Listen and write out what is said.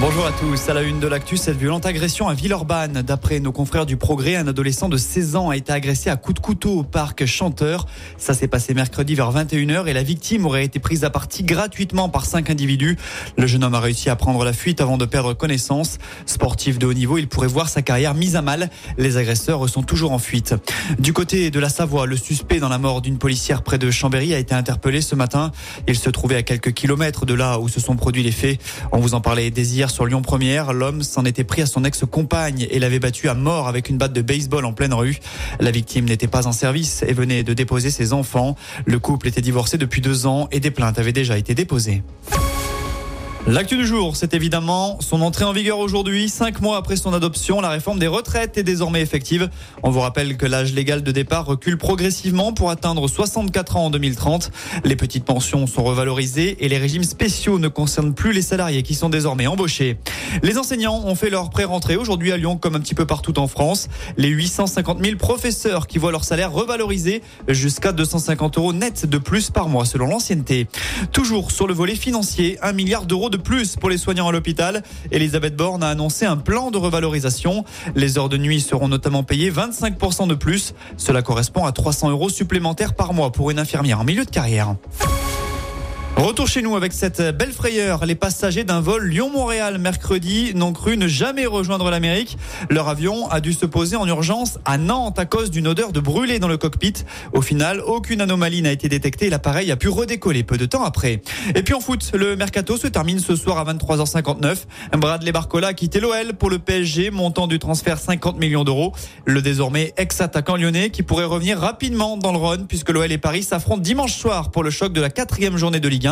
Bonjour à tous. À la une de l'actu, cette violente agression à Villeurbanne. D'après nos confrères du Progrès, un adolescent de 16 ans a été agressé à coups de couteau au parc Chanteur. Ça s'est passé mercredi vers 21h et la victime aurait été prise à partie gratuitement par cinq individus. Le jeune homme a réussi à prendre la fuite avant de perdre connaissance. Sportif de haut niveau, il pourrait voir sa carrière mise à mal. Les agresseurs sont toujours en fuite. Du côté de la Savoie, le suspect dans la mort d'une policière près de Chambéry a été interpellé ce matin. Il se trouvait à quelques kilomètres de là où se sont produits les faits. On vous en parlait dès sur Lyon Première. L'homme s'en était pris à son ex-compagne et l'avait battu à mort avec une batte de baseball en pleine rue. La victime n'était pas en service et venait de déposer ses enfants. Le couple était divorcé depuis deux ans et des plaintes avaient déjà été déposées. L'actu du jour, c'est évidemment son entrée en vigueur aujourd'hui. Cinq mois après son adoption, la réforme des retraites est désormais effective. On vous rappelle que l'âge légal de départ recule progressivement pour atteindre 64 ans en 2030. Les petites pensions sont revalorisées et les régimes spéciaux ne concernent plus les salariés qui sont désormais embauchés. Les enseignants ont fait leur pré-rentrée aujourd'hui à Lyon comme un petit peu partout en France. Les 850 000 professeurs qui voient leur salaire revalorisé jusqu'à 250 euros net de plus par mois selon l'ancienneté. Toujours sur le volet financier, un milliard d'euros de plus pour les soignants à l'hôpital. Elisabeth Borne a annoncé un plan de revalorisation. Les heures de nuit seront notamment payées 25% de plus. Cela correspond à 300 euros supplémentaires par mois pour une infirmière en milieu de carrière. Retour chez nous avec cette belle frayeur. Les passagers d'un vol Lyon-Montréal mercredi n'ont cru ne jamais rejoindre l'Amérique. Leur avion a dû se poser en urgence à Nantes à cause d'une odeur de brûlé dans le cockpit. Au final, aucune anomalie n'a été détectée et l'appareil a pu redécoller peu de temps après. Et puis en foot, le mercato se termine ce soir à 23h59. Bradley Barcola a quitté l'OL pour le PSG, montant du transfert 50 millions d'euros. Le désormais ex-attaquant lyonnais qui pourrait revenir rapidement dans le Rhône puisque l'OL et Paris s'affrontent dimanche soir pour le choc de la quatrième journée de Ligue